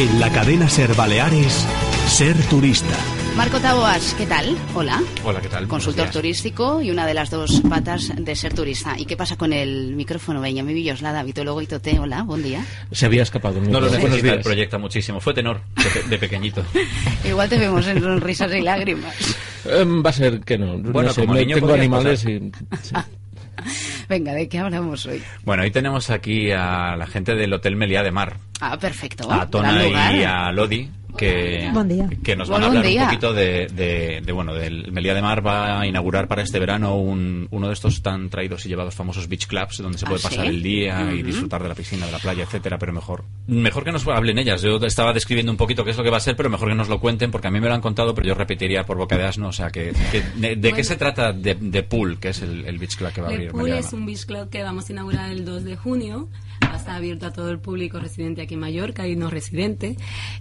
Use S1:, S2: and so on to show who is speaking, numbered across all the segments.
S1: En la cadena Ser Baleares, Ser Turista.
S2: Marco Taboas, ¿qué tal? Hola.
S3: Hola, ¿qué tal?
S2: Consultor turístico y una de las dos patas de ser turista. ¿Y qué pasa con el micrófono? Benjamín Villoslada, vitólogo y tote. Hola, buen día.
S4: Se había escapado.
S3: No lo
S4: Buenos
S3: necesita el
S4: días.
S3: proyecto muchísimo. Fue tenor, de, pe- de pequeñito.
S2: Igual te vemos en sonrisas y lágrimas.
S4: Em, va a ser que no.
S3: Bueno,
S4: no sé,
S3: como niño
S4: tengo animales
S3: pasar.
S4: y. sí.
S2: Venga, ¿de qué hablamos hoy?
S3: Bueno, hoy tenemos aquí a la gente del Hotel Meliá de Mar,
S2: Ah, perfecto.
S3: a Tona y a Lodi, que,
S5: Buen día.
S3: que nos van a hablar
S2: día.
S3: un poquito de, de- de, bueno, del Meliá de Mar va a inaugurar para este verano un- uno de estos tan traídos y llevados famosos beach clubs donde se
S2: ¿Ah,
S3: puede
S2: sí?
S3: pasar el día y disfrutar de la piscina, de la playa, etcétera, pero mejor mejor que nos hablen ellas. Yo estaba describiendo un poquito qué es lo que va a ser, pero mejor que nos lo cuenten porque a mí me lo han contado, pero yo repetiría por boca de asno, o sea, que, que- de, de qué se trata de, de Pool, que es el, el beach club que va a abrir
S6: Pool es un beach club que vamos a inaugurar el 2 de junio. Estar abierto a todo el público residente aquí en Mallorca y no residente.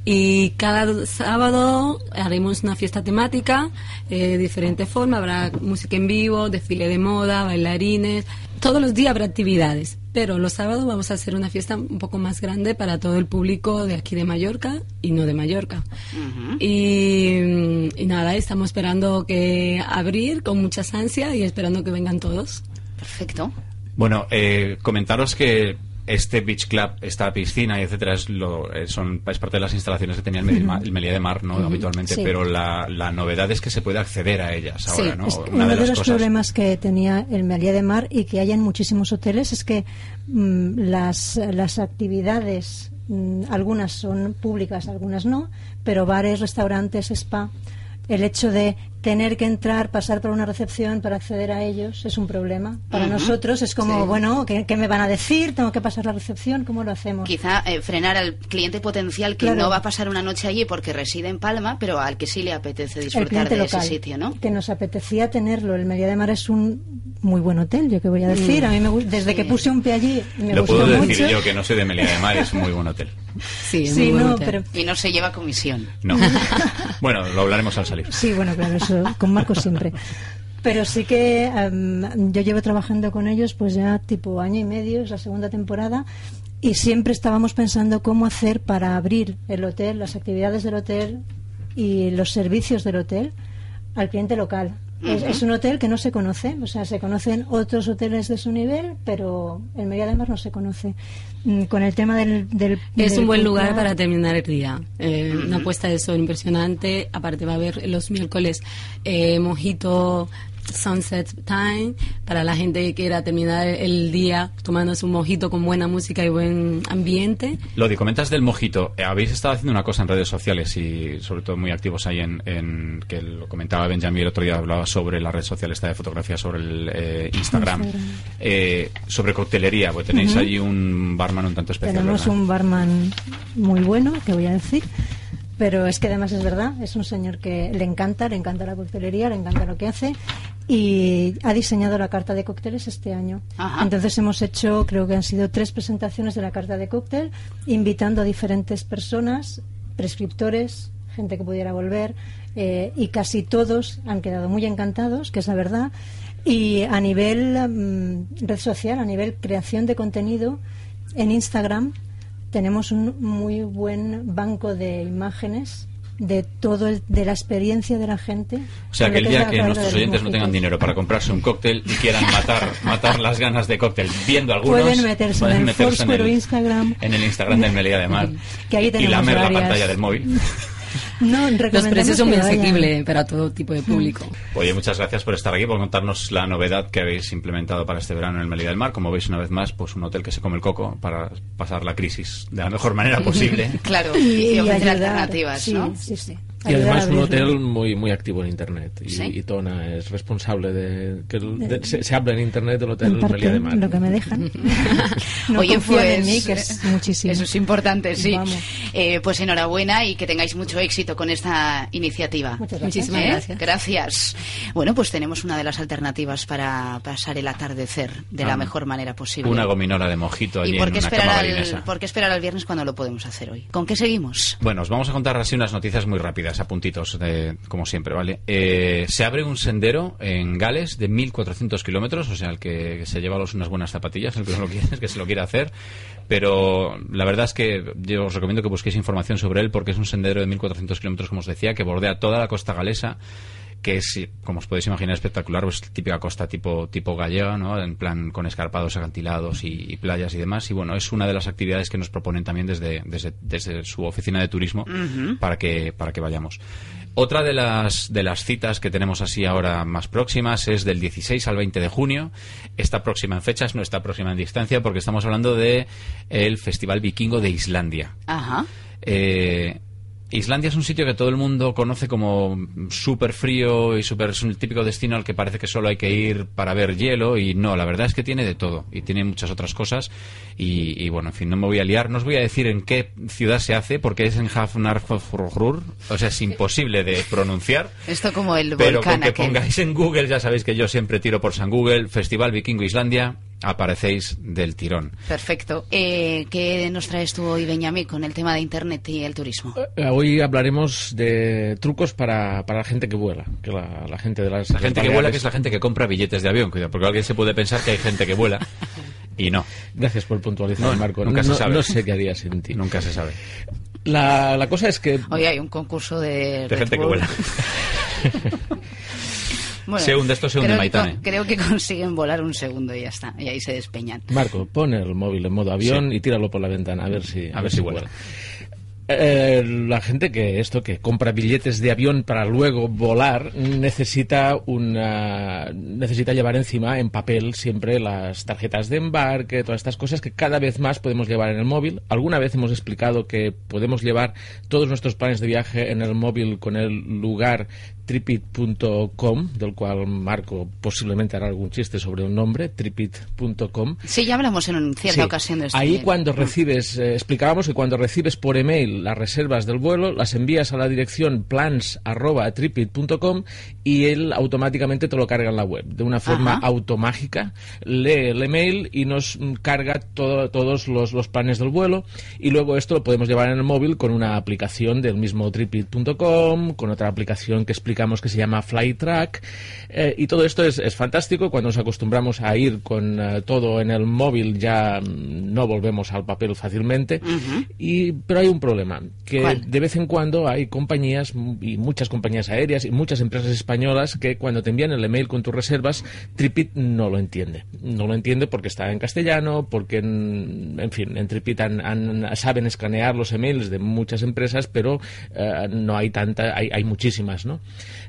S6: Y cada sábado haremos una fiesta temática eh, de diferente forma. Habrá música en vivo, desfile de moda, bailarines. Todos los días habrá actividades. Pero los sábados vamos a hacer una fiesta un poco más grande para todo el público de aquí de Mallorca y no de Mallorca. y, y nada, estamos esperando que abrir con muchas ansias y esperando que vengan todos.
S2: Perfecto.
S3: Bueno, eh, comentaros que este beach club, esta piscina etcétera, es, lo, eh, son, es parte de las instalaciones que tenía el, Meli- el Meliá de Mar, ¿no? Habitualmente,
S5: Sí.
S3: pero la, la novedad es que se puede acceder a ellas
S2: Sí,
S3: ahora, ¿no? Una
S5: uno de, los
S3: cosas-
S5: problemas que tenía el Meliá de Mar y que hay en muchísimos hoteles es que mm, las, las actividades, mm, algunas son públicas, algunas no, pero bares, restaurantes, spa, el hecho de tener que entrar, pasar por una recepción para acceder a ellos es un problema. Para nosotros es como,
S2: Sí.
S5: bueno, ¿qué, qué me van a decir? ¿Tengo que pasar la recepción? ¿Cómo lo hacemos?
S2: Quizá eh, frenar al cliente potencial que
S5: Claro.
S2: no va a pasar una noche allí porque reside en Palma, pero al que sí le apetece disfrutar de
S5: local,
S2: ese sitio, ¿no?
S5: que nos apetecía tenerlo. El Meliá de Mar es un muy buen hotel, yo que voy a decir.
S2: Mm.
S5: A mí me, desde
S2: Sí.
S5: que puse un pie allí me
S3: Lo
S5: gustó
S3: puedo
S5: mucho.
S3: decir yo, que no soy de Meliá de Mar, es un muy buen hotel.
S6: Sí, es
S5: Sí,
S6: muy buen
S5: no,
S6: hotel.
S5: pero
S2: Y no se lleva comisión.
S3: No. bueno, lo hablaremos al salir.
S5: Sí, bueno, claro, eso con Marcos siempre. Pero sí que em, yo llevo trabajando con ellos pues ya tipo año y medio, es la segunda temporada, y siempre estábamos pensando cómo hacer para abrir el hotel, las actividades del hotel y los servicios del hotel al cliente local. Es, un hotel que no se conoce, o sea, se conocen otros hoteles de su nivel, pero el Meliá de Mar no se conoce. Mm, Con el tema del... del
S6: Es
S5: del
S6: un buen lugar para terminar el día. Eh, Una puesta de sol impresionante. Aparte va a haber los miércoles eh, mojito sunset time para la gente que quiera terminar el día tomándose un mojito con buena música y buen ambiente.
S3: Lodi, comentas del mojito. Eh, Habéis estado haciendo una cosa en redes sociales y sobre todo muy activos ahí en, en- que lo comentaba Benjamín el otro día, hablaba sobre la red social esta de fotografía, sobre el eh, Instagram,
S5: Instagram.
S3: eh, sobre coctelería, porque tenéis
S5: Ujú.
S3: allí un barman un tanto especial.
S5: Tenemos
S3: ¿verdad?
S5: un barman muy bueno, que voy a decir, pero es que además es verdad, es un señor que le encanta, le encanta la coctelería, le encanta lo que hace y ha diseñado la carta de cócteles este año.
S2: Ajá.
S5: Entonces hemos hecho, creo que han sido tres presentaciones de la carta de cóctel, invitando a diferentes personas, prescriptores, gente que pudiera volver, eh, y casi todos han quedado muy encantados, que es la verdad. Y a nivel mm, red social, a nivel creación de contenido, en Instagram tenemos un muy buen banco de imágenes de todo el- de la experiencia de la gente.
S3: O sea, que el día que nuestros oyentes no tengan dinero para comprarse un cóctel y quieran matar matar las ganas de cóctel viendo algunos,
S5: Pueden meterse
S3: pueden
S5: en el
S3: en
S5: Instagram.
S3: en el Instagram del Melía de Mar
S5: Que ahí
S3: y lamer la pantalla del móvil.
S5: No,
S6: Los precios son muy asequibles para todo tipo de público.
S3: Oye, muchas gracias por estar aquí, por contarnos la novedad que habéis implementado para este verano en el Melilla del Mar. Como veis, una vez más, pues un hotel que se come el coco para pasar la crisis de la mejor manera posible.
S2: Claro,
S5: Y,
S2: y,
S5: y
S2: ofrecer
S5: ayudar.
S2: alternativas,
S5: sí,
S2: ¿no?
S5: sí, sí.
S4: Y además un hotel muy muy activo en internet y,
S2: ¿Sí?
S4: y Tona es responsable de que el- de- se, se habla en internet del hotel
S5: En parte,
S4: Meliá de Mar.
S5: lo que me dejan. no
S2: Oye, pues
S5: en mí, que es muchísimo.
S2: Eso es importante, sí. Eh, pues enhorabuena y que tengáis mucho éxito con esta iniciativa.
S5: Muchas gracias.
S6: Muchísimas
S2: ¿Eh?
S6: gracias.
S2: Gracias. Bueno, pues tenemos una de las alternativas para pasar el atardecer de la
S3: Ah,
S2: mejor manera posible.
S3: Una gominola de mojito allí
S2: ¿Y por
S3: en
S2: qué,
S3: una
S2: esperar
S3: cama
S2: al, por qué esperar al viernes cuando lo podemos hacer hoy? ¿Con qué seguimos?
S3: Bueno, os vamos a contar así unas noticias muy rápidas, a puntitos, de- como siempre, ¿vale? Eh, se abre un sendero en Gales de 1.400 kilómetros, o sea, el que se lleva unas buenas zapatillas, el que, no lo quiere, que se lo quiere hacer. Pero la verdad es que yo os recomiendo que busquéis información sobre él porque es un sendero de 1.400 kilómetros, como os decía, que bordea toda la costa galesa que es, como os podéis imaginar, espectacular, pues típica costa tipo, tipo gallega, ¿no? En plan con escarpados, acantilados y, y playas y demás. Y bueno, es una de las actividades que nos proponen también desde, desde, desde su oficina de turismo para que, para que vayamos. Otra de las, de las citas que tenemos así ahora más próximas es del 16 al 20 de junio. Esta próxima en fechas no está próxima en distancia porque estamos hablando de el Festival Vikingo de Islandia.
S2: Ajá.
S3: Eh, Islandia es un sitio que todo el mundo conoce como súper frío y súper es un típico destino al que parece que solo hay que ir para ver hielo y no, la verdad es que tiene de todo y tiene muchas otras cosas y, y, bueno, en fin, no me voy a liar, no os voy a decir en qué ciudad se hace porque es en Hafnarfjörður, o sea, es imposible de pronunciar.
S2: Esto como el
S3: Pero
S2: volcán
S3: con que
S2: aquel.
S3: pongáis en Google, ya sabéis que yo siempre tiro por San Google, Festival Vikingo Islandia, aparecéis del tirón.
S2: Perfecto. Eh, ¿Qué nos traes tú hoy, Benjamín, con el tema de Internet y el turismo?
S4: Eh, Hoy hablaremos de trucos para, para la gente que vuela, que la, la gente de las
S3: La gente que vuela, que es la gente que compra billetes de avión, cuidado, porque alguien se puede pensar que hay gente que vuela y no,
S4: Gracias por puntualizar,
S3: No,
S4: Marco.
S3: nunca se
S4: no,
S3: sabe.
S4: no sé qué haría sin ti.
S3: nunca se sabe.
S4: La, la cosa es que
S2: Hoy hay un concurso de...
S3: De
S2: Red
S3: gente que
S2: Bull.
S3: vuela.
S2: Bueno,
S3: Se hunde esto, se hunde
S2: creo,
S3: Maitane.
S2: que- creo que consiguen volar un segundo y ya está. Y ahí se despeñan.
S4: Marco, pon el móvil en modo avión
S3: Sí.
S4: y tíralo por la ventana a ver si
S3: A ver si vuela.
S4: Eh, la gente que esto que compra billetes de avión para luego volar necesita una necesita llevar encima en papel siempre las tarjetas de embarque, todas estas cosas que cada vez más podemos llevar en el móvil. Alguna vez hemos explicado que podemos llevar todos nuestros planes de viaje en el móvil con el lugar tripit.com, del cual Marco posiblemente hará algún chiste sobre un nombre, tripit.com.
S2: Sí, ya hablamos en cierta
S4: Sí.
S2: ocasión de esto.
S4: Ahí cuando recibes, eh, explicábamos que cuando recibes por email las reservas del vuelo, las envías a la dirección plans.tripit.com y él automáticamente te lo carga en la web. De una forma
S2: Ajá.
S4: automágica, lee el email y nos carga todo- todos los, los planes del vuelo y luego esto lo podemos llevar en el móvil con una aplicación del mismo tripit.com, con otra aplicación que explicamos que se llama Flytrack eh, y todo esto es, es fantástico. Cuando nos acostumbramos a ir con eh, todo en el móvil ya mm, no volvemos al papel fácilmente. y, pero hay un problema, que
S2: ¿Cuál?
S4: de vez en cuando hay compañías mm, y muchas compañías aéreas y muchas empresas españolas que cuando te envían el email con tus reservas, Tripit no lo entiende. No lo entiende porque está en castellano, porque en, en fin, en Tripit han- han- saben escanear los emails de muchas empresas, pero eh, no hay tanta, hay, hay muchísimas, ¿no?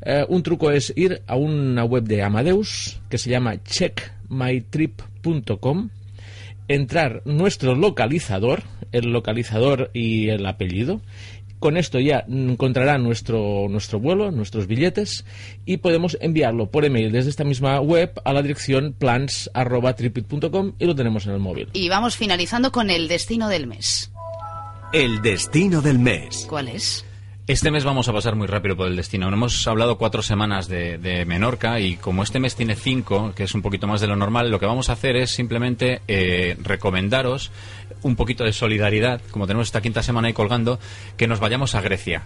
S4: Eh, un truco es ir a una web de Amadeus que se llama checkmytrip.com entrar nuestro localizador, el localizador y el apellido. Con esto ya encontrará nuestro, nuestro vuelo, nuestros billetes, y podemos enviarlo por email desde esta misma web a la dirección plans.tripit.com y lo tenemos en el móvil.
S2: Y vamos finalizando con el destino del mes.
S1: El destino del mes.
S2: ¿Cuál es?
S3: Este mes vamos a pasar muy rápido por el destino. Hemos hablado cuatro semanas de, de Menorca y como este mes tiene cinco, que es un poquito más de lo normal, lo que vamos a hacer es simplemente eh, recomendaros un poquito de solidaridad, como tenemos esta quinta semana ahí colgando, que nos vayamos a Grecia.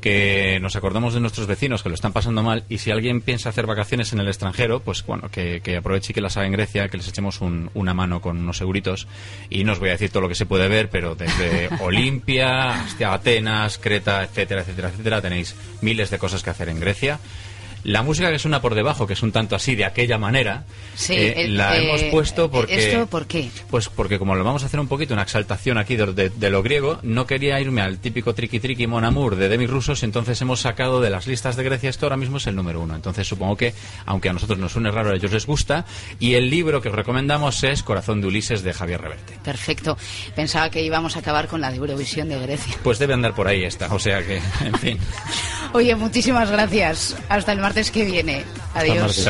S3: Que nos acordemos de nuestros vecinos que lo están pasando mal y si alguien piensa hacer vacaciones en el extranjero, pues bueno, que, que aproveche y que las haga en Grecia, que les echemos un- una mano con unos seguritos. Y no os voy a decir todo lo que se puede ver, pero desde Olimpia hasta Atenas, Creta, etcétera, etcétera, etcétera, tenéis miles de cosas que hacer en Grecia. La música que suena por debajo, que es un tanto así, de aquella manera,
S2: Sí,
S3: eh,
S2: el-
S3: la
S2: eh,
S3: hemos puesto porque...
S2: ¿Esto por qué?
S3: Pues porque como lo vamos a hacer un poquito, una exaltación aquí de, de- de lo griego, no quería irme al típico triqui triqui mon amour de Demi Rusos, entonces hemos sacado de las listas de Grecia esto ahora mismo es el número uno. Entonces supongo que, aunque a nosotros nos suene raro, a ellos les gusta. Y el libro que os recomendamos es Corazón de Ulises de Javier Reverte.
S2: Perfecto. Pensaba que íbamos a acabar con la de Eurovisión de Grecia.
S3: Pues debe andar por ahí esta, o sea que, en fin.
S2: Oye, muchísimas gracias. Hasta el martes que viene. Adiós.